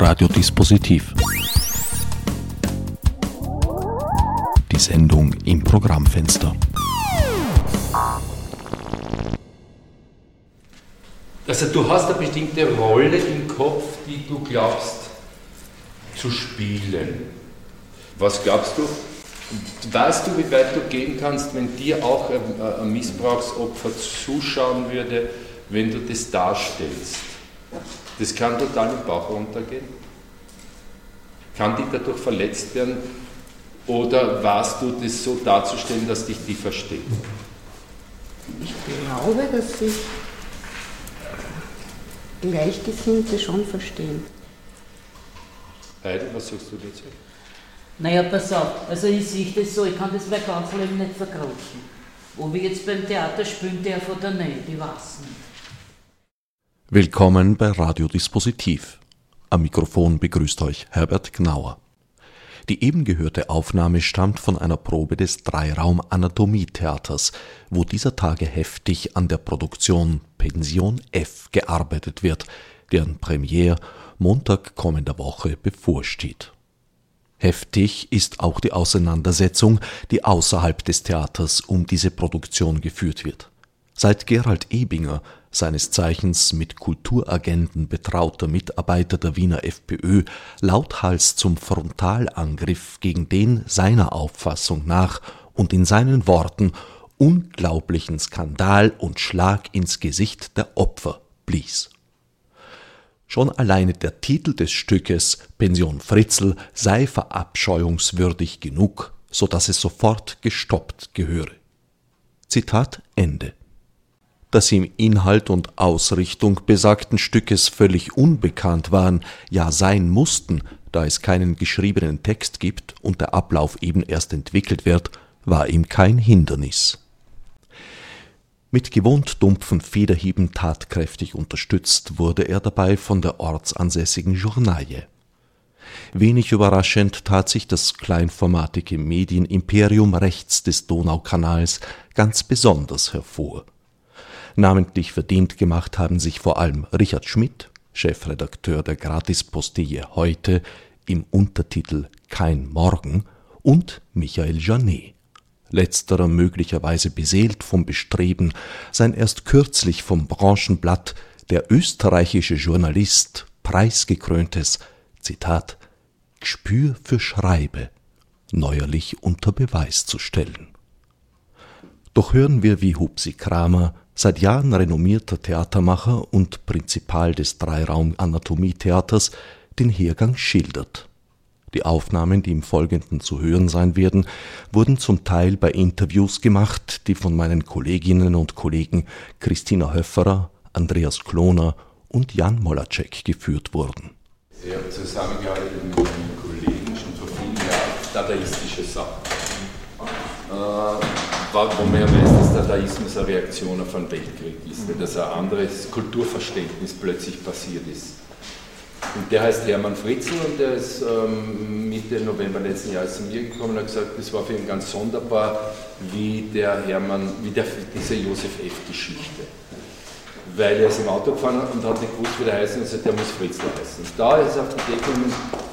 Radiodispositiv. Die Sendung im Programmfenster. Also du hast eine bestimmte Rolle im Kopf, die du glaubst zu spielen. Was glaubst du? Weißt du, wie weit du gehen kannst, wenn dir auch ein Missbrauchsopfer zuschauen würde, wenn du das darstellst? Das kann total im Bauch runtergehen. Kann die dadurch verletzt werden? Oder warst du das so darzustellen, dass dich die versteht? Ich glaube, dass sich Gleichgesinnte schon verstehen. Heidi, was sagst du dazu? Naja, pass auf, also ich sehe das so, ich kann das mein ganzes Leben nicht verkrutschen. Ob ich jetzt beim Theater spielen darf oder nicht, ich weiß nicht. Willkommen bei Radiodispositiv. Am Mikrofon begrüßt euch Herbert Gnauer. Die eben gehörte Aufnahme stammt von einer Probe des Dreiraum Anatomietheaters, wo dieser Tage heftig an der Produktion Pension F gearbeitet wird, deren Premiere Montag kommender Woche bevorsteht. Heftig ist auch die Auseinandersetzung, die außerhalb des Theaters um diese Produktion geführt wird. Seit Gerald Ebinger, seines Zeichens mit Kulturagenten betrauter Mitarbeiter der Wiener FPÖ, lauthals zum Frontalangriff gegen den seiner Auffassung nach und in seinen Worten unglaublichen Skandal und Schlag ins Gesicht der Opfer blies. Schon alleine der Titel des Stückes Pension Fritzl sei verabscheuungswürdig genug, so dass es sofort gestoppt gehöre. Zitat Ende. Dass sie im Inhalt und Ausrichtung besagten Stückes völlig unbekannt waren, ja sein mussten, da es keinen geschriebenen Text gibt und der Ablauf eben erst entwickelt wird, war ihm kein Hindernis mit gewohnt dumpfen Federhieben tatkräftig unterstützt wurde er dabei von der ortsansässigen Journaille. Wenig überraschend tat sich das kleinformatige Medienimperium rechts des Donaukanals ganz besonders hervor. Namentlich verdient gemacht haben sich vor allem Richard Schmidt, Chefredakteur der Gratispostille heute im Untertitel Kein Morgen und Michael Janet letzterer möglicherweise beseelt vom Bestreben, sein erst kürzlich vom Branchenblatt Der österreichische Journalist preisgekröntes Zitat Gspür für Schreibe neuerlich unter Beweis zu stellen. Doch hören wir, wie Hupsi Kramer, seit Jahren renommierter Theatermacher und Prinzipal des Dreiraum Anatomietheaters, den Hergang schildert die Aufnahmen, die im Folgenden zu hören sein werden, wurden zum Teil bei Interviews gemacht, die von meinen Kolleginnen und Kollegen Christina Höfferer, Andreas Kloner und Jan Molacek geführt wurden. Ich habe zusammengearbeitet mit meinen Kollegen schon vor vielen Jahren dadaistische Sachen. Äh, wo man ja weiß, dass Dadaismus eine Reaktion auf einen Weltkrieg ist, weil das ein anderes Kulturverständnis plötzlich passiert ist. Und der heißt Hermann Fritzl und der ist ähm, Mitte November letzten Jahres zu mir gekommen und hat gesagt, das war für ihn ganz sonderbar, wie der Hermann, wie der, diese Josef F-Geschichte. Weil er ist im Auto gefahren und hat nicht gewusst, wie der heißt und sagt, der muss Fritzl heißen. Da ist auf die Idee gekommen,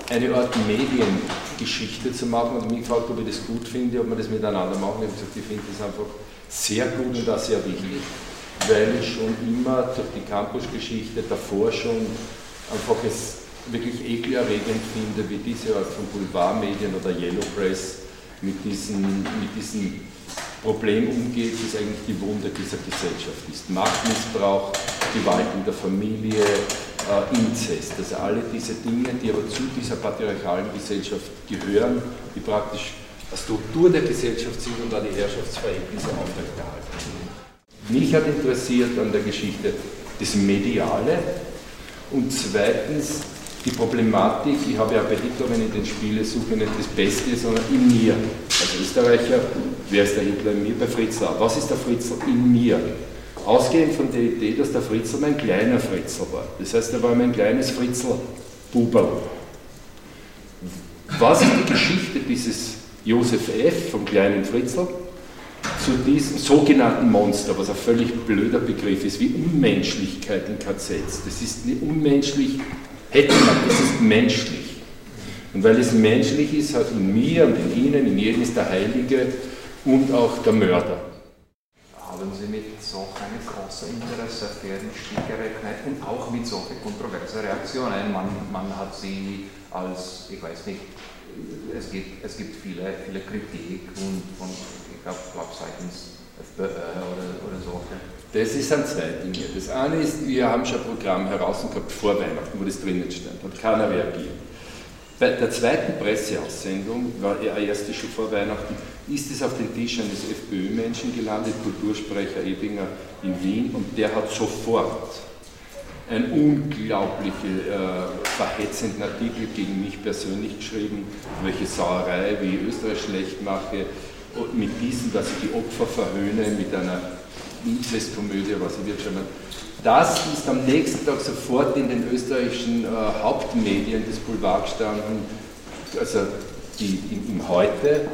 eine Art Mediengeschichte zu machen und mich gefragt, ob ich das gut finde, ob wir das miteinander machen. Ich habe gesagt, ich finde das einfach sehr gut und auch sehr wichtig, weil ich schon immer durch die Campusgeschichte, der Forschung, einfach es wirklich ekelerregend finde, wie diese Art von Boulevardmedien oder Yellow Press mit diesem mit diesen Problem umgeht, das eigentlich die Wunde dieser Gesellschaft ist. Machtmissbrauch, Gewalt in der Familie, äh, Inzest, also alle diese Dinge, die aber zu dieser patriarchalen Gesellschaft gehören, die praktisch eine Struktur der Gesellschaft sind und da die Herrschaftsverhältnisse aufrechterhalten. Mich hat interessiert an der Geschichte das Mediale, und zweitens die Problematik, ich habe ja bei Hitler, wenn ich den spiele, suche nicht das Beste, sondern in mir. Als Österreicher, wer ist der Hitler in mir? Bei Fritzl. Was ist der Fritzl in mir? Ausgehend von der Idee, dass der Fritzl mein kleiner Fritzl war. Das heißt, er war mein kleines Fritzl Buberl. Was ist die Geschichte dieses Josef F. vom kleinen Fritzl? zu diesem sogenannten Monster, was ein völlig blöder Begriff ist, wie Unmenschlichkeit in KZs. Das ist unmenschlich hätte man, es ist menschlich. Und weil es menschlich ist, hat in mir und in Ihnen, in jedem ist der Heilige und auch der Mörder. Haben Sie mit so einem großen Interesse für den gerechnet und auch mit solchen kontroversen Reaktionen? Man, man hat Sie als, ich weiß nicht, es gibt, es gibt viele, viele Kritik und, und ich glaube, glaub, seitens FPÖ oder, oder so. Das an zwei Dinge. Das eine ist, wir haben schon ein Programm heraus gehabt vor Weihnachten, wo das drinnen stand, hat keiner reagiert. Bei der zweiten Presseaussendung, war er erste schon vor Weihnachten, ist es auf den Tisch eines FPÖ-Menschen gelandet, Kultursprecher Ebinger in Wien, und der hat sofort einen unglaublichen, äh, verhetzenden Artikel gegen mich persönlich geschrieben, welche Sauerei, wie ich Österreich schlecht mache, mit diesem, dass ich die Opfer verhöhne, mit einer Incestkomödie, was ich wird schon das ist am nächsten Tag sofort in den österreichischen äh, Hauptmedien des Boulevard gestanden, also die, im, im Heute,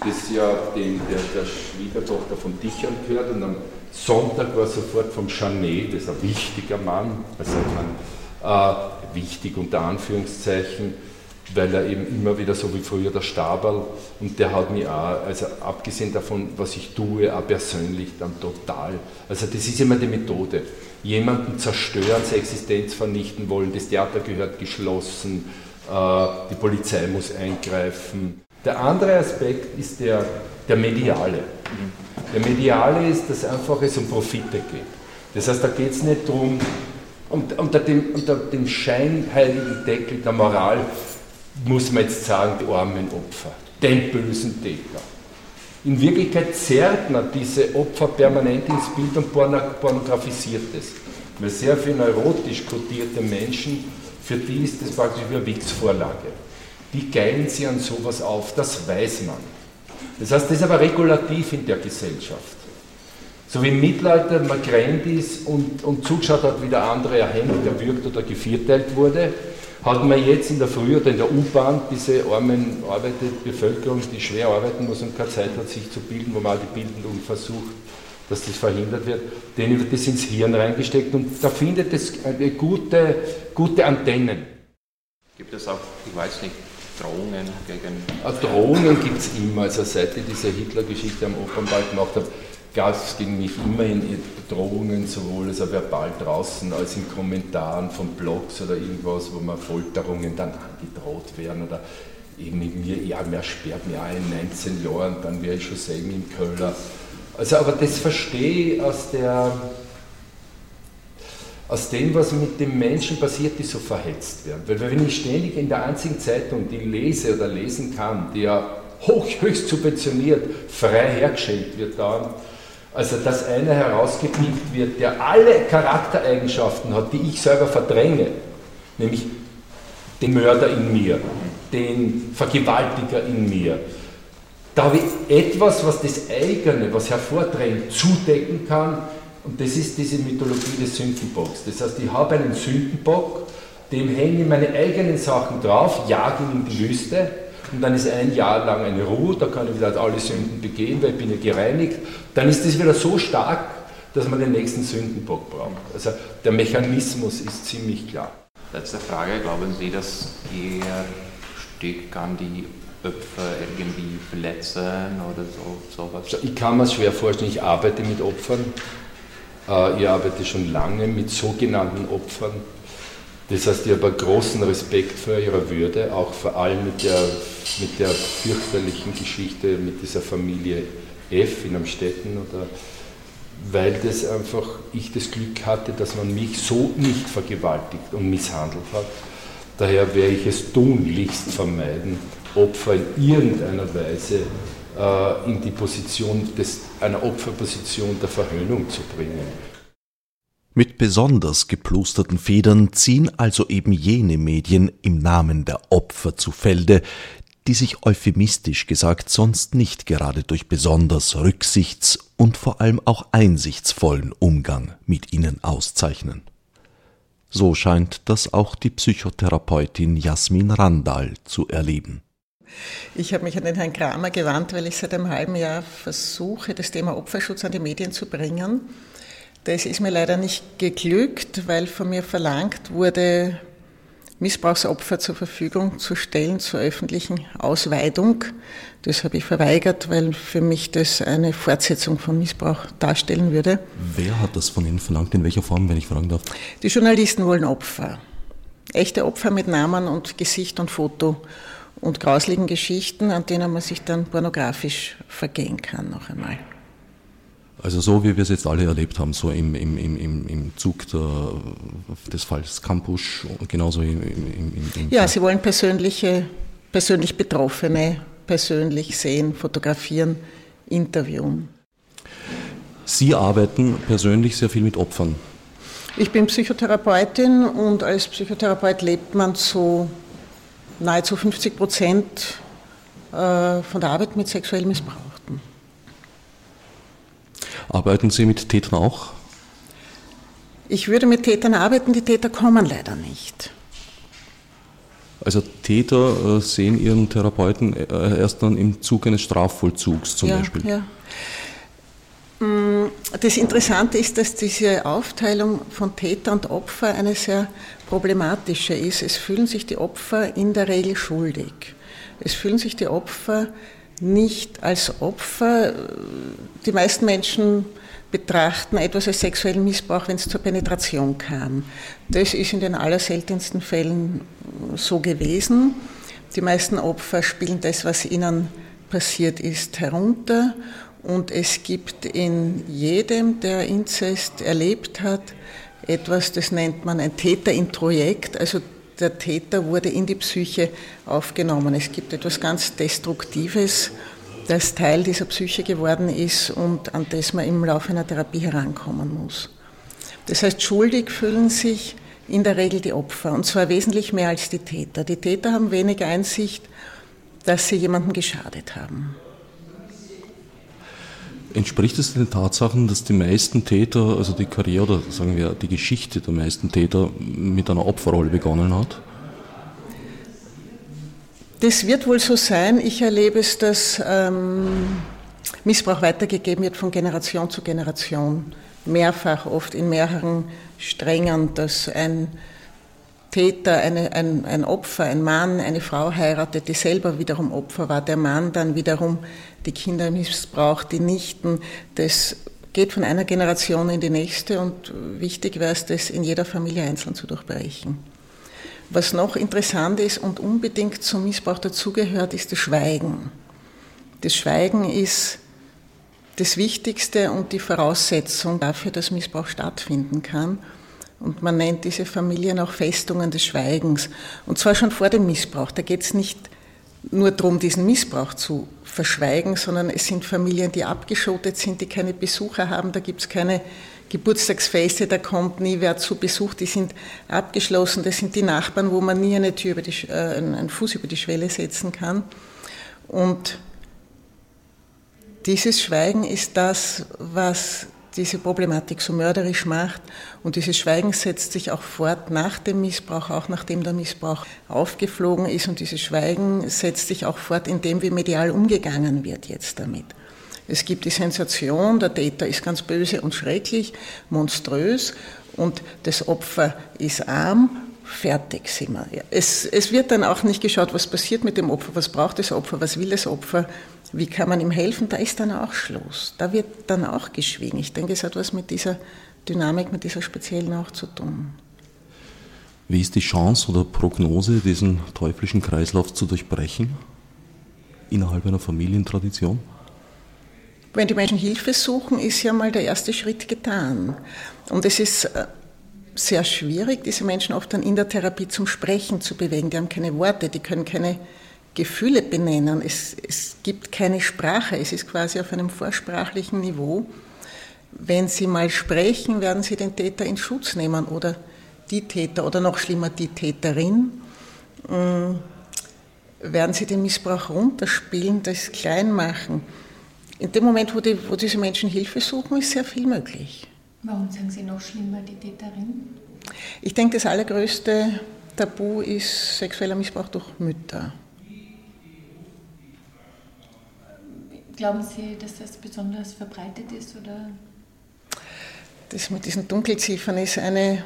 das ja den, der, der Schwiegertochter von Dichern gehört und am Sonntag war sofort vom Chanet, das ist ein wichtiger Mann, also man, äh, wichtig unter Anführungszeichen, weil er eben immer wieder so wie früher der Staberl und der hat mich auch, also abgesehen davon, was ich tue, auch persönlich dann total. Also das ist immer die Methode. Jemanden zerstören, seine Existenz vernichten wollen, das Theater gehört geschlossen, äh, die Polizei muss eingreifen. Der andere Aspekt ist der, der mediale. Der mediale ist, dass einfach es um Profite geht. Das heißt, da geht es nicht darum, unter dem, unter dem scheinheiligen Deckel der Moral muss man jetzt sagen, die armen Opfer, den bösen Täter. In Wirklichkeit zerrt man diese Opfer permanent ins Bild und pornografisiert es. Weil sehr viele neurotisch kodierte Menschen, für die ist das praktisch wie eine Wix-Vorlage. Die geilen sich an sowas auf, das weiß man. Das heißt, das ist aber regulativ in der Gesellschaft. So wie im Mittelalter man gerannt ist und, und zugeschaut hat, wie der andere erhängt, erwürgt oder gevierteilt wurde, hat man jetzt in der Früh oder in der U-Bahn diese armen Bevölkerung, die schwer arbeiten muss und keine Zeit hat, sich zu bilden, wo man die Bildung versucht, dass das verhindert wird, denen wird das ins Hirn reingesteckt und da findet es gute, gute Antennen. Gibt es auch, ich weiß nicht, Drohungen gegen. Ah, Drohungen gibt es immer. Also seit ich diese Hitler-Geschichte am Opernball gemacht habe, gab es gegen mich immerhin Drohungen, sowohl also verbal draußen als in Kommentaren von Blogs oder irgendwas, wo man Folterungen dann angedroht werden oder eben mit mir, ja, mehr sperrt mir ein, 19 Jahren, dann wäre ich schon selten im Köller. Also, aber das verstehe ich aus der, aus dem, was mit dem Menschen passiert, die so verhetzt werden. Weil wenn ich ständig in der einzigen Zeitung, die lese oder lesen kann, die ja hoch, höchst subventioniert, frei hergeschenkt wird, dann also dass einer herausgepickt wird, der alle Charaktereigenschaften hat, die ich selber verdränge, nämlich den Mörder in mir, den Vergewaltiger in mir. Da habe ich etwas, was das eigene, was hervordrängt, zudecken kann, und das ist diese Mythologie des Sündenbocks. Das heißt, ich habe einen Sündenbock, dem hänge ich meine eigenen Sachen drauf, jage ihn in die Wüste, und dann ist ein Jahr lang eine Ruhe, da kann ich wieder alle Sünden begehen, weil ich bin ja gereinigt. Dann ist das wieder so stark, dass man den nächsten Sündenbock braucht. Also der Mechanismus ist ziemlich klar. Letzte Frage, glauben Sie, dass Ihr Stück kann die Opfer irgendwie verletzen oder so, sowas? Ich kann mir es schwer vorstellen, ich arbeite mit Opfern. Äh, ich arbeite schon lange mit sogenannten Opfern. Das heißt, ich habe einen großen Respekt vor ihrer Würde, auch vor allem mit der, mit der fürchterlichen Geschichte mit dieser Familie F in Amstetten oder weil das einfach ich das Glück hatte, dass man mich so nicht vergewaltigt und misshandelt hat. Daher werde ich es tunlichst vermeiden, Opfer in irgendeiner Weise äh, in die Position des, einer Opferposition der Verhöhnung zu bringen. Mit besonders geplusterten Federn ziehen also eben jene Medien im Namen der Opfer zu Felde, die sich euphemistisch gesagt sonst nicht gerade durch besonders rücksichts- und vor allem auch einsichtsvollen Umgang mit ihnen auszeichnen. So scheint das auch die Psychotherapeutin Jasmin Randall zu erleben. Ich habe mich an den Herrn Kramer gewandt, weil ich seit einem halben Jahr versuche, das Thema Opferschutz an die Medien zu bringen. Das ist mir leider nicht geglückt, weil von mir verlangt wurde, Missbrauchsopfer zur Verfügung zu stellen zur öffentlichen Ausweidung. Das habe ich verweigert, weil für mich das eine Fortsetzung von Missbrauch darstellen würde. Wer hat das von Ihnen verlangt? In welcher Form, wenn ich fragen darf? Die Journalisten wollen Opfer. Echte Opfer mit Namen und Gesicht und Foto und grausligen Geschichten, an denen man sich dann pornografisch vergehen kann noch einmal. Also so wie wir es jetzt alle erlebt haben, so im, im, im, im Zug der, des Falls Campus, genauso im, im, im Ja, Sie wollen persönliche, persönlich Betroffene persönlich sehen, fotografieren, interviewen. Sie arbeiten persönlich sehr viel mit Opfern. Ich bin Psychotherapeutin und als Psychotherapeut lebt man zu nahezu 50 Prozent äh, von der Arbeit mit sexuell Missbrauchten. Arbeiten Sie mit Tätern auch? Ich würde mit Tätern arbeiten, die Täter kommen leider nicht. Also Täter äh, sehen ihren Therapeuten äh, erst dann im Zug eines Strafvollzugs zum ja, Beispiel. Ja. Mm, das Interessante ist, dass diese Aufteilung von Täter und Opfer eine sehr problematische ist. Es fühlen sich die Opfer in der Regel schuldig. Es fühlen sich die Opfer nicht als Opfer. Die meisten Menschen betrachten etwas als sexuellen Missbrauch, wenn es zur Penetration kam. Das ist in den allerseltensten Fällen so gewesen. Die meisten Opfer spielen das, was ihnen passiert ist, herunter. Und es gibt in jedem, der Inzest erlebt hat, etwas, das nennt man ein Täterintrojekt. Also der Täter wurde in die Psyche aufgenommen. Es gibt etwas ganz Destruktives, das Teil dieser Psyche geworden ist und an das man im Laufe einer Therapie herankommen muss. Das heißt, schuldig fühlen sich in der Regel die Opfer und zwar wesentlich mehr als die Täter. Die Täter haben wenig Einsicht, dass sie jemandem geschadet haben. Entspricht es den Tatsachen, dass die meisten Täter, also die Karriere oder sagen wir die Geschichte der meisten Täter mit einer Opferrolle begonnen hat? Das wird wohl so sein. Ich erlebe es, dass ähm, Missbrauch weitergegeben wird von Generation zu Generation. Mehrfach, oft in mehreren Strängen, dass ein Täter, eine, ein, ein Opfer, ein Mann, eine Frau heiratet, die selber wiederum Opfer war, der Mann dann wiederum die Kinder missbraucht, die Nichten. Das geht von einer Generation in die nächste und wichtig wäre es, das in jeder Familie einzeln zu durchbrechen. Was noch interessant ist und unbedingt zum Missbrauch dazugehört, ist das Schweigen. Das Schweigen ist das Wichtigste und die Voraussetzung dafür, dass Missbrauch stattfinden kann. Und man nennt diese Familien auch Festungen des Schweigens. Und zwar schon vor dem Missbrauch. Da geht es nicht nur darum, diesen Missbrauch zu verschweigen, sondern es sind Familien, die abgeschottet sind, die keine Besucher haben. Da gibt es keine Geburtstagsfeste, da kommt nie wer zu Besuch, die sind abgeschlossen. Das sind die Nachbarn, wo man nie eine Tür über die, äh, einen Fuß über die Schwelle setzen kann. Und dieses Schweigen ist das, was diese Problematik so mörderisch macht. Und dieses Schweigen setzt sich auch fort nach dem Missbrauch, auch nachdem der Missbrauch aufgeflogen ist. Und dieses Schweigen setzt sich auch fort in dem, wie medial umgegangen wird jetzt damit. Es gibt die Sensation, der Täter ist ganz böse und schrecklich, monströs und das Opfer ist arm, fertig sind wir. Es, es wird dann auch nicht geschaut, was passiert mit dem Opfer, was braucht das Opfer, was will das Opfer, wie kann man ihm helfen, da ist dann auch Schluss. Da wird dann auch geschwiegen. Ich denke, es hat was mit dieser Dynamik, mit dieser speziellen auch zu tun. Wie ist die Chance oder Prognose, diesen teuflischen Kreislauf zu durchbrechen innerhalb einer Familientradition? Wenn die Menschen Hilfe suchen, ist ja mal der erste Schritt getan. Und es ist äh, sehr schwierig, diese Menschen oft dann in der Therapie zum Sprechen zu bewegen. Die haben keine Worte, die können keine Gefühle benennen. Es, es gibt keine Sprache, es ist quasi auf einem vorsprachlichen Niveau. Wenn Sie mal sprechen, werden Sie den Täter in Schutz nehmen oder die Täter oder noch schlimmer die Täterin. Ähm, werden Sie den Missbrauch runterspielen, das klein machen. In dem Moment, wo, die, wo diese Menschen Hilfe suchen, ist sehr viel möglich. Warum sagen Sie noch schlimmer die Täterin? Ich denke, das allergrößte Tabu ist sexueller Missbrauch durch Mütter. Glauben Sie, dass das besonders verbreitet ist? Oder? Das mit diesen Dunkelziffern ist eine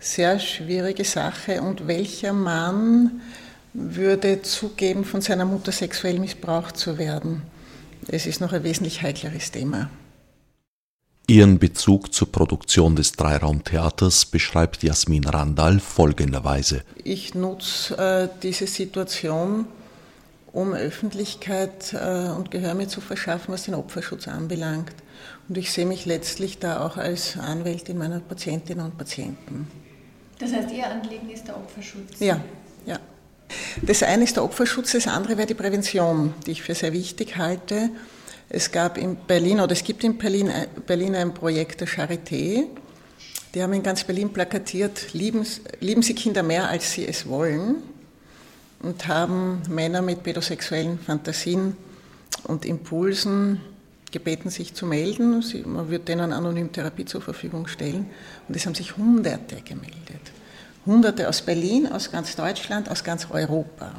sehr schwierige Sache. Und welcher Mann würde zugeben, von seiner Mutter sexuell missbraucht zu werden? Es ist noch ein wesentlich heikleres Thema. Ihren Bezug zur Produktion des Dreiraumtheaters beschreibt Jasmin Randall folgenderweise. Ich nutze äh, diese Situation, um Öffentlichkeit äh, und Gehör mir zu verschaffen, was den Opferschutz anbelangt. Und ich sehe mich letztlich da auch als Anwältin meiner Patientinnen und Patienten. Das heißt, Ihr Anliegen ist der Opferschutz? Ja, ja. Das eine ist der Opferschutz, das andere wäre die Prävention, die ich für sehr wichtig halte. Es gab in Berlin oder es gibt in Berlin, äh, Berlin ein Projekt der Charité. Die haben in ganz Berlin plakatiert, lieben, lieben Sie Kinder mehr, als sie es wollen und haben Männer mit pädosexuellen Fantasien und Impulsen gebeten, sich zu melden. Man wird denen anonym Therapie zur Verfügung stellen. Und es haben sich Hunderte gemeldet. Hunderte aus Berlin, aus ganz Deutschland, aus ganz Europa.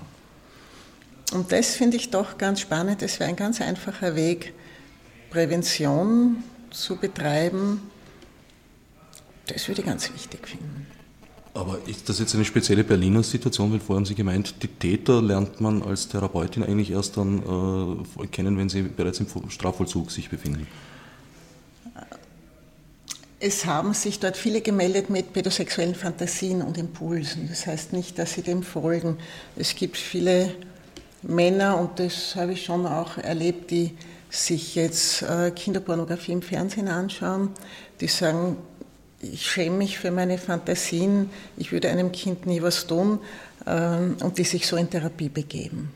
Und das finde ich doch ganz spannend. Es wäre ein ganz einfacher Weg, Prävention zu betreiben. Das würde ich ganz wichtig finden. Aber ist das jetzt eine spezielle Berliner Situation? Weil vorher haben Sie gemeint, die Täter lernt man als Therapeutin eigentlich erst dann äh, kennen, wenn sie bereits im Strafvollzug sich befinden. Es haben sich dort viele gemeldet mit pädosexuellen Fantasien und Impulsen. Das heißt nicht, dass sie dem folgen. Es gibt viele Männer, und das habe ich schon auch erlebt, die sich jetzt äh, Kinderpornografie im Fernsehen anschauen, die sagen, ich schäme mich für meine Fantasien, ich würde einem Kind nie was tun ähm, und die sich so in Therapie begeben.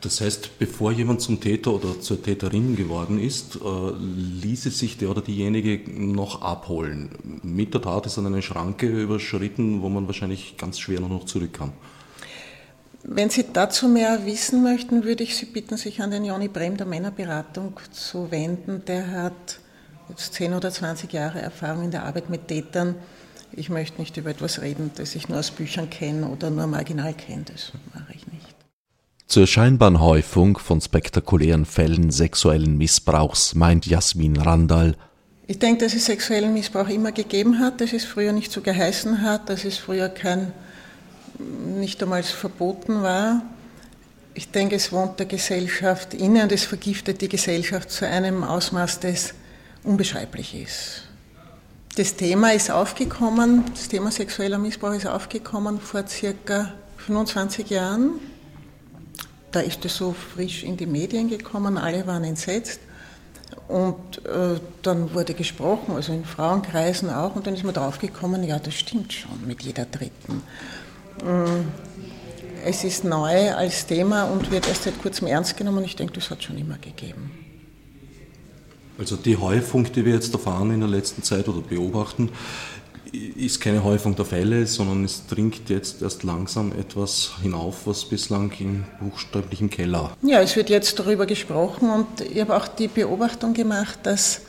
Das heißt, bevor jemand zum Täter oder zur Täterin geworden ist, äh, ließe sich der oder diejenige noch abholen. Mit der Tat ist dann eine Schranke überschritten, wo man wahrscheinlich ganz schwer noch zurück kann. Wenn Sie dazu mehr wissen möchten, würde ich Sie bitten, sich an den Joni Brem der Männerberatung zu wenden. Der hat jetzt 10 oder 20 Jahre Erfahrung in der Arbeit mit Tätern. Ich möchte nicht über etwas reden, das ich nur aus Büchern kenne oder nur marginal kenne. Das mache ich nicht. Zur scheinbaren Häufung von spektakulären Fällen sexuellen Missbrauchs meint Jasmin Randall, ich denke, dass es sexuellen Missbrauch immer gegeben hat, dass es früher nicht so geheißen hat, dass es früher kein, nicht einmal verboten war. Ich denke, es wohnt der Gesellschaft inne und es vergiftet die Gesellschaft zu einem Ausmaß, das unbeschreiblich ist. Das Thema ist aufgekommen, das Thema sexueller Missbrauch ist aufgekommen vor circa 25 Jahren. Da ist es so frisch in die Medien gekommen, alle waren entsetzt. Und äh, dann wurde gesprochen, also in Frauenkreisen auch, und dann ist man draufgekommen, ja, das stimmt schon mit jeder Dritten. Mm, es ist neu als Thema und wird erst seit kurzem ernst genommen. Ich denke, das hat schon immer gegeben. Also die Häufung, die wir jetzt erfahren in der letzten Zeit oder beobachten, ist keine Häufung der Fälle, sondern es dringt jetzt erst langsam etwas hinauf, was bislang im buchstäblichen Keller. Ja, es wird jetzt darüber gesprochen und ich habe auch die Beobachtung gemacht, dass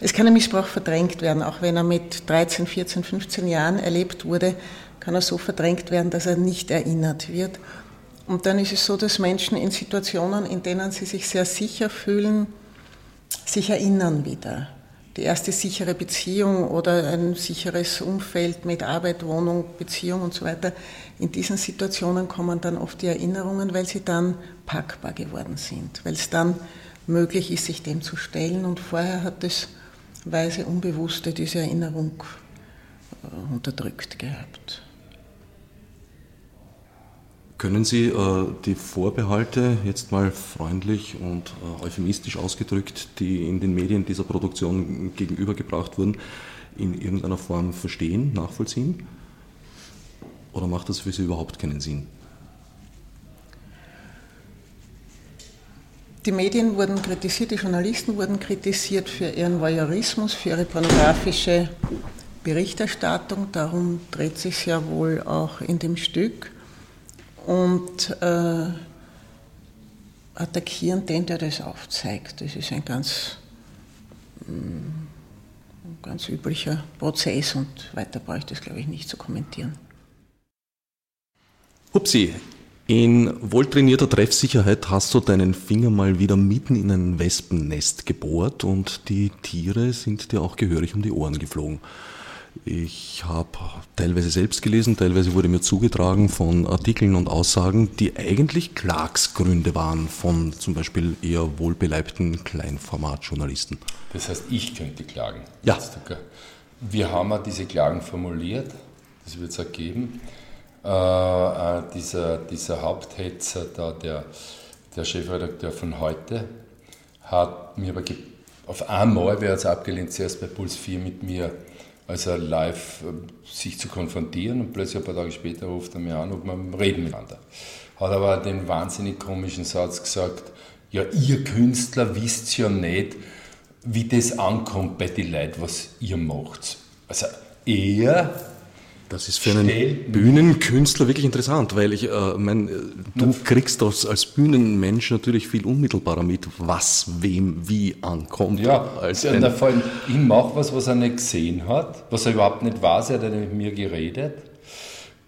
es kann ein Missbrauch verdrängt werden, auch wenn er mit 13, 14, 15 Jahren erlebt wurde, kann er so verdrängt werden, dass er nicht erinnert wird. Und dann ist es so, dass Menschen in Situationen, in denen sie sich sehr sicher fühlen, sich erinnern wieder. Die erste sichere Beziehung oder ein sicheres Umfeld mit Arbeit, Wohnung, Beziehung und so weiter. In diesen Situationen kommen dann oft die Erinnerungen, weil sie dann packbar geworden sind, weil es dann möglich ist, sich dem zu stellen. Und vorher hat das weise Unbewusste diese Erinnerung äh, unterdrückt gehabt. Können Sie äh, die Vorbehalte, jetzt mal freundlich und äh, euphemistisch ausgedrückt, die in den Medien dieser Produktion gegenübergebracht wurden, in irgendeiner Form verstehen, nachvollziehen? Oder macht das für Sie überhaupt keinen Sinn? Die Medien wurden kritisiert, die Journalisten wurden kritisiert für ihren Voyeurismus, für ihre pornografische Berichterstattung. Darum dreht sich ja wohl auch in dem Stück und äh, attackieren den, der das aufzeigt. Das ist ein ganz, ein mm, ganz üblicher Prozess und weiter brauche ich das, glaube ich, nicht zu kommentieren. Hupsi, in wohltrainierter Treffsicherheit hast du deinen Finger mal wieder mitten in ein Wespennest gebohrt und die Tiere sind dir auch gehörig um die Ohren geflogen. Ich habe teilweise selbst gelesen, teilweise wurde mir zugetragen von Artikeln und Aussagen, die eigentlich Klagsgründe waren von zum Beispiel eher wohlbeleibten Kleinformatjournalisten. Das heißt, ich könnte klagen. Ja. Wir haben auch diese Klagen formuliert, das wird es auch geben. Äh, äh, dieser, dieser Haupthetzer, da, der, der Chefredakteur von heute, hat mir aber auf einmal, wer hat es abgelehnt, zuerst bei Puls 4 mit mir also live äh, sich zu konfrontieren und plötzlich ein paar Tage später ruft er mir an, ob wir reden miteinander. Hat aber den wahnsinnig komischen Satz gesagt, ja, ihr Künstler wisst ja nicht, wie das ankommt bei den Leuten, was ihr macht. Also er das ist für einen Bühnenkünstler wirklich interessant, weil ich äh, mein, du kriegst das als Bühnenmensch natürlich viel unmittelbarer mit, was wem wie ankommt. Ja, als ja, ein, vor allem, ich mache was, was er nicht gesehen hat, was er überhaupt nicht weiß, er hat mit mir geredet.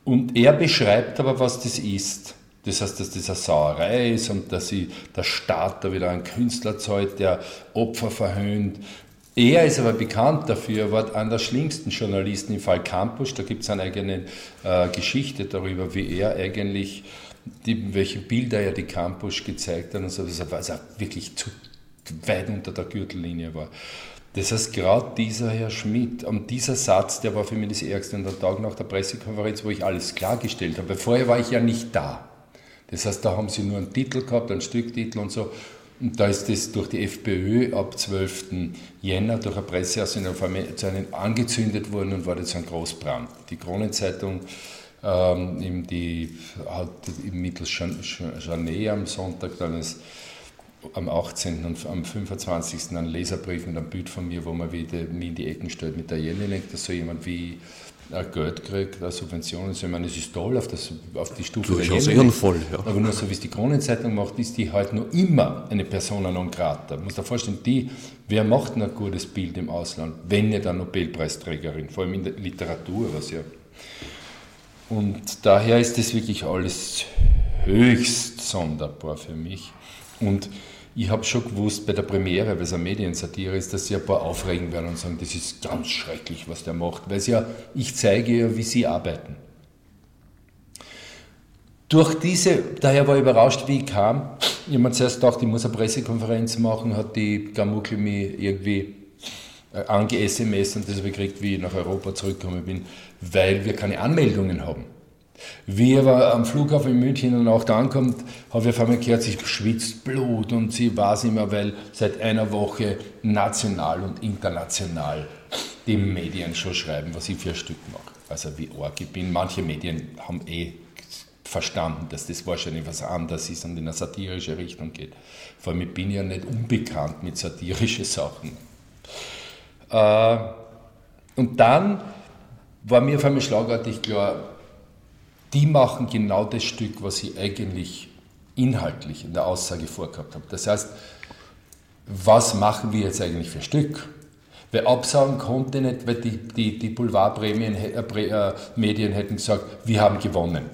Und er beschreibt aber, was das ist. Das heißt, dass das eine Sauerei ist und dass sie, der Staat da wieder einen Künstler zahlt, der Opfer verhöhnt er ist aber bekannt dafür, er war einer der schlimmsten Journalisten im Fall Campus. Da gibt es eine eigene äh, Geschichte darüber, wie er eigentlich, die, welche Bilder er die Campus gezeigt hat und so, dass er, also wirklich zu weit unter der Gürtellinie war. Das heißt, gerade dieser Herr Schmidt, und dieser Satz, der war für mich das Ärgste an der Tag nach der Pressekonferenz, wo ich alles klargestellt habe. Vorher war ich ja nicht da. Das heißt, da haben sie nur einen Titel gehabt, einen Stücktitel und so. Und da ist das durch die FPÖ ab 12. Jänner durch eine Presseaussendung zu einem angezündet worden und war jetzt ein Großbrand. Die Kronenzeitung, ähm, die hat mittels Janet am Sonntag dann ist, am 18. und am 25. einen Leserbrief mit einem Bild von mir, wo man wieder mich in die Ecken stellt mit der Jelinek, dass so jemand wie Geld kriegt, Subventionen. Also ich meine, es ist toll auf, das, auf die Stufe Durchaus der ehrenvoll, ja. Aber nur so, wie es die Kronenzeitung macht, ist die halt nur immer eine Persona non grata. Man muss sich vorstellen, die, wer macht ein gutes Bild im Ausland, wenn nicht eine Nobelpreisträgerin, vor allem in der Literatur, was ja. Und daher ist das wirklich alles höchst sonderbar für mich. Und ich habe schon gewusst bei der Premiere, weil es eine Mediensatire ist, dass sie ein paar aufregen werden und sagen, das ist ganz schrecklich, was der macht, weil ja, ich zeige ja, wie sie arbeiten. Durch diese, daher war ich überrascht, wie ich kam. Jemand zuerst dachte, ich muss eine Pressekonferenz machen, hat die Gamukli mich irgendwie äh, ange-SMS und das habe ich gekriegt, wie ich nach Europa zurückgekommen bin, weil wir keine Anmeldungen haben. Wie er am Flughafen in München und auch da ankommt, habe ich auf einmal gehört, sie schwitzt Blut und sie weiß immer, weil seit einer Woche national und international die Medien schon schreiben, was ich für ein Stück mache. Also wie arg ich bin. Manche Medien haben eh verstanden, dass das wahrscheinlich was anderes ist und in eine satirische Richtung geht. Vor allem, ich bin ja nicht unbekannt mit satirischen Sachen. Äh, und dann war mir auf einmal schlagartig klar, die machen genau das Stück, was ich eigentlich inhaltlich in der Aussage vorgehabt habe. Das heißt, was machen wir jetzt eigentlich für Stück? Wer absagen konnte nicht, weil die, die, die Boulevardmedien äh, äh hätten gesagt, wir haben gewonnen.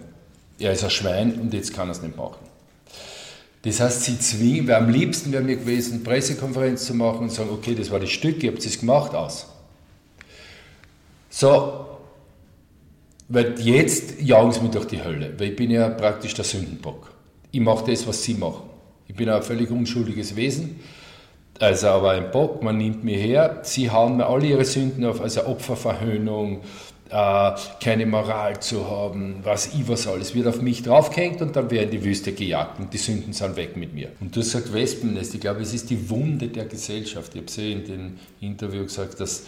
Er ist ein Schwein und jetzt kann er es nicht machen. Das heißt, sie zwingen, weil am liebsten wäre mir gewesen, Pressekonferenz zu machen und sagen, okay, das war das Stück, ihr habt es gemacht, aus. So, weil jetzt jagen sie mich durch die Hölle, weil ich bin ja praktisch der Sündenbock. Ich mache das, was sie machen. Ich bin ein völlig unschuldiges Wesen, also aber ein Bock, man nimmt mir her, sie hauen mir alle ihre Sünden auf, also Opferverhöhnung, äh, keine Moral zu haben, was ich was alles, wird auf mich draufgehängt und dann werde in die Wüste gejagt und die Sünden sind weg mit mir. Und du sagst Wespennest, ich glaube, es ist die Wunde der Gesellschaft. Ich habe sie in dem Interview gesagt, dass,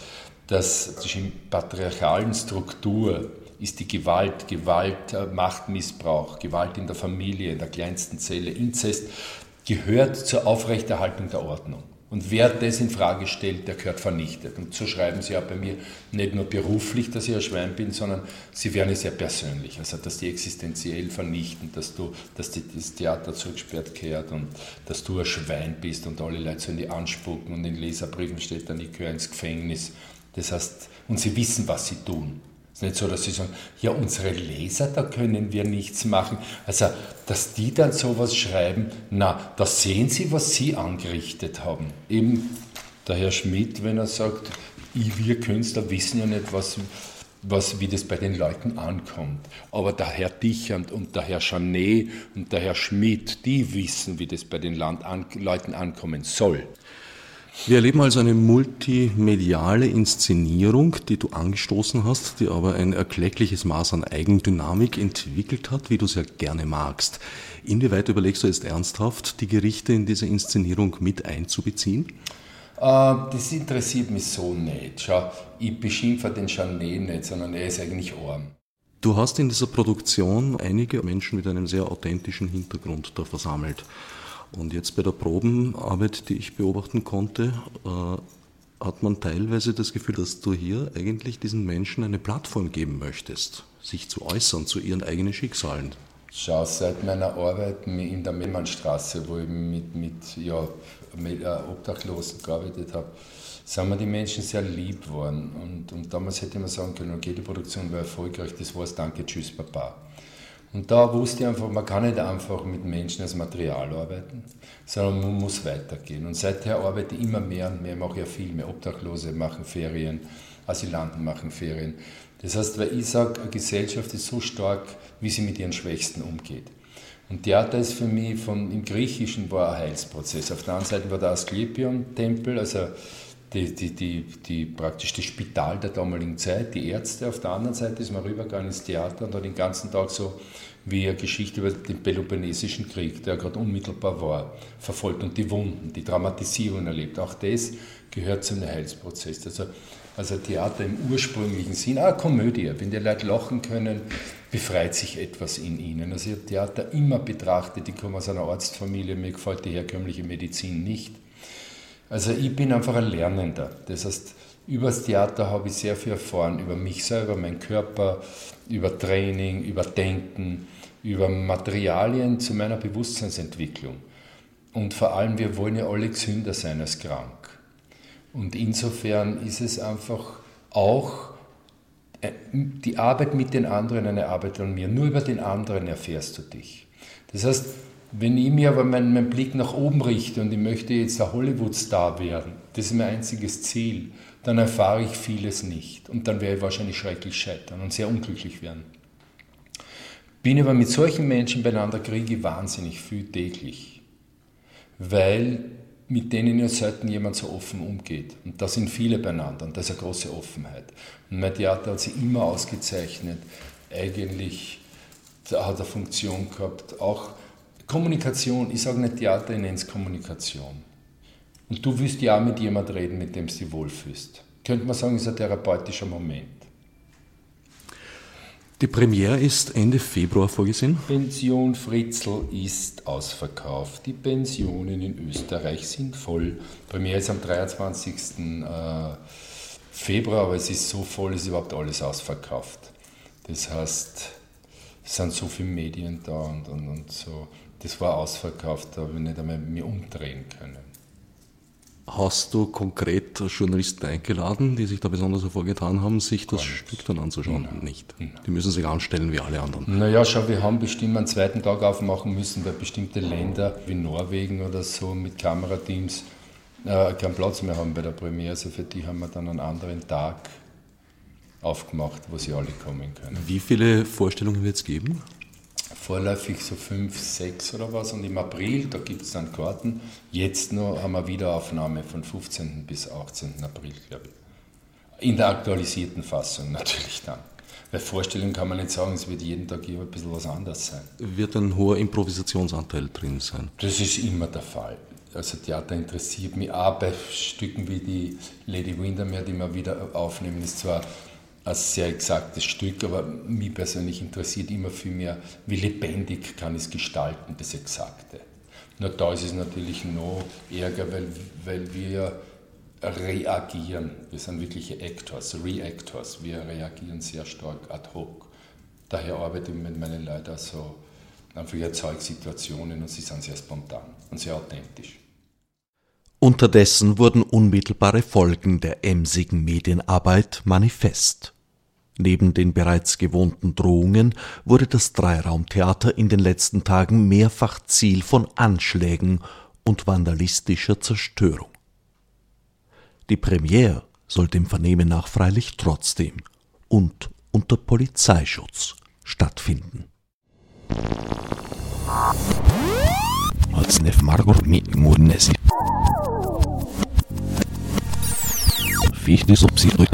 dass in patriarchalen Struktur ist die Gewalt, Gewalt, äh, Machtmissbrauch, Gewalt in der Familie, in der kleinsten Zelle, Inzest, gehört zur Aufrechterhaltung der Ordnung. Und wer das in Frage stellt, der gehört vernichtet. Und so schreiben sie ja bei mir nicht nur beruflich, dass ich ein Schwein bin, sondern sie werden es sehr persönlich. Also, dass die existenziell vernichten, dass du, dass die, das Theater zugesperrt gehört und dass du ein Schwein bist und alle Leute sollen die anspucken und in Leserbriefen steht dann, ich gehöre ins Gefängnis. Das heißt, und sie wissen, was sie tun. Es ist nicht so, dass sie sagen, ja, unsere Leser, da können wir nichts machen. Also, dass die dann sowas schreiben, na, da sehen sie, was sie angerichtet haben. Eben der Herr Schmidt, wenn er sagt, wir Künstler wissen ja nicht, was, was, wie das bei den Leuten ankommt. Aber der Herr Dichand und der Herr Chanet und der Herr Schmidt, die wissen, wie das bei den Land an, Leuten ankommen soll. Wir erleben also eine multimediale Inszenierung, die du angestoßen hast, die aber ein erkleckliches Maß an Eigendynamik entwickelt hat, wie du es ja gerne magst. Inwieweit überlegst du jetzt ernsthaft, die Gerichte in diese Inszenierung mit einzubeziehen? Äh, das interessiert mich so nicht. Schau, ich beschimpfe den Chanet nicht, sondern er ist eigentlich arm. Du hast in dieser Produktion einige Menschen mit einem sehr authentischen Hintergrund da versammelt. Und jetzt bei der Probenarbeit, die ich beobachten konnte, äh, hat man teilweise das Gefühl, dass du hier eigentlich diesen Menschen eine Plattform geben möchtest, sich zu äußern zu ihren eigenen Schicksalen. Schau, seit meiner Arbeit in der Memmannstraße, wo ich mit, mit ja, äh, Obdachlosen gearbeitet habe, sind mir die Menschen sehr lieb geworden. Und, und damals hätte man sagen können, okay, die Produktion war erfolgreich, das war's, danke, tschüss, Papa. Und da wusste ich einfach, man kann nicht einfach mit Menschen als Material arbeiten, sondern man muss weitergehen. Und seither arbeite ich immer mehr und mehr, mache ja viel mehr. Obdachlose machen Ferien, Asylanten machen Ferien. Das heißt, weil ich sage, eine Gesellschaft ist so stark, wie sie mit ihren Schwächsten umgeht. Und Theater ist für mich von, im Griechischen war ein Heilsprozess. Auf der anderen Seite war der Asklepion-Tempel, also die, die, die, die, praktisch das Spital der damaligen Zeit, die Ärzte. Auf der anderen Seite ist man rübergegangen ins Theater und hat den ganzen Tag so wie eine Geschichte über den Peloponnesischen Krieg, der gerade unmittelbar war, verfolgt und die Wunden, die Dramatisierung erlebt. Auch das gehört zum Heilsprozess. Also, also Theater im ursprünglichen Sinn, auch Komödie. Wenn die Leute lachen können, befreit sich etwas in ihnen. Also ich habe Theater immer betrachtet, ich komme aus einer Arztfamilie, mir gefällt die herkömmliche Medizin nicht also ich bin einfach ein Lernender. Das heißt, über das Theater habe ich sehr viel erfahren, über mich selber, meinen Körper, über Training, über Denken, über Materialien zu meiner Bewusstseinsentwicklung. Und vor allem, wir wollen ja alle gesünder sein als krank. Und insofern ist es einfach auch äh, die Arbeit mit den anderen eine Arbeit an mir. Nur über den anderen erfährst du dich. Das heißt, wenn ich mir aber meinen, meinen Blick nach oben richte und ich möchte jetzt ein Hollywood-Star werden, das ist mein einziges Ziel, dann erfahre ich vieles nicht. Und dann werde ich wahrscheinlich schrecklich scheitern und sehr unglücklich werden. Bin aber mit solchen Menschen beieinander, kriege ich wahnsinnig viel täglich. Weil mit denen ja selten jemand so offen umgeht. Und da sind viele beieinander und das ist eine große Offenheit. Und mein Theater hat sich immer ausgezeichnet. Eigentlich hat er Funktion gehabt, auch Kommunikation, ich sage nicht Theater, ich nenne es Kommunikation. Und du willst ja auch mit jemandem reden, mit dem du dich wohlfühlst. Könnte man sagen, ist ein therapeutischer Moment. Die Premiere ist Ende Februar vorgesehen. Pension Fritzl ist ausverkauft. Die Pensionen in Österreich sind voll. Premiere ist am 23. Äh, Februar, aber es ist so voll, es ist überhaupt alles ausverkauft. Das heißt, es sind so viele Medien da und, und, und so das war ausverkauft, da habe ich nicht einmal mir umdrehen können. Hast du konkret Journalisten eingeladen, die sich da besonders hervorgetan haben, sich das Stück dann anzuschauen? Nein. Nicht. Nein. Die müssen sich anstellen wie alle anderen. Naja, schau, wir haben bestimmt einen zweiten Tag aufmachen müssen, weil bestimmte Länder wie Norwegen oder so mit Kamerateams äh, keinen Platz mehr haben bei der Premiere. Also für die haben wir dann einen anderen Tag aufgemacht, wo sie alle kommen können. Wie viele Vorstellungen wird es geben? Vorläufig so fünf, sechs oder was. Und im April, da gibt es dann Karten. Jetzt nur haben wir Wiederaufnahme von 15. bis 18. April, glaube ich. In der aktualisierten Fassung natürlich dann. Bei Vorstellung kann man nicht sagen, es wird jeden Tag ein bisschen was anderes sein. Wird ein hoher Improvisationsanteil drin sein? Das ist immer der Fall. Also Theater interessiert mich auch bei Stücken wie die Lady Windermere, die wir wieder aufnehmen, ist zwar ein sehr exaktes Stück, aber mich persönlich interessiert immer viel mehr, wie lebendig kann es gestalten, das Exakte. Nur da ist es natürlich noch ärger, weil, weil wir reagieren. Wir sind wirkliche Actors, Reactors. Wir reagieren sehr stark ad hoc. Daher arbeite ich mit meinen Leuten so einfach erzeuge Situationen und sie sind sehr spontan und sehr authentisch. Unterdessen wurden unmittelbare Folgen der emsigen Medienarbeit manifest. Neben den bereits gewohnten Drohungen wurde das Dreiraumtheater in den letzten Tagen mehrfach Ziel von Anschlägen und vandalistischer Zerstörung. Die Premiere soll dem Vernehmen nach freilich trotzdem und unter Polizeischutz stattfinden. Wichtig, ob sie durch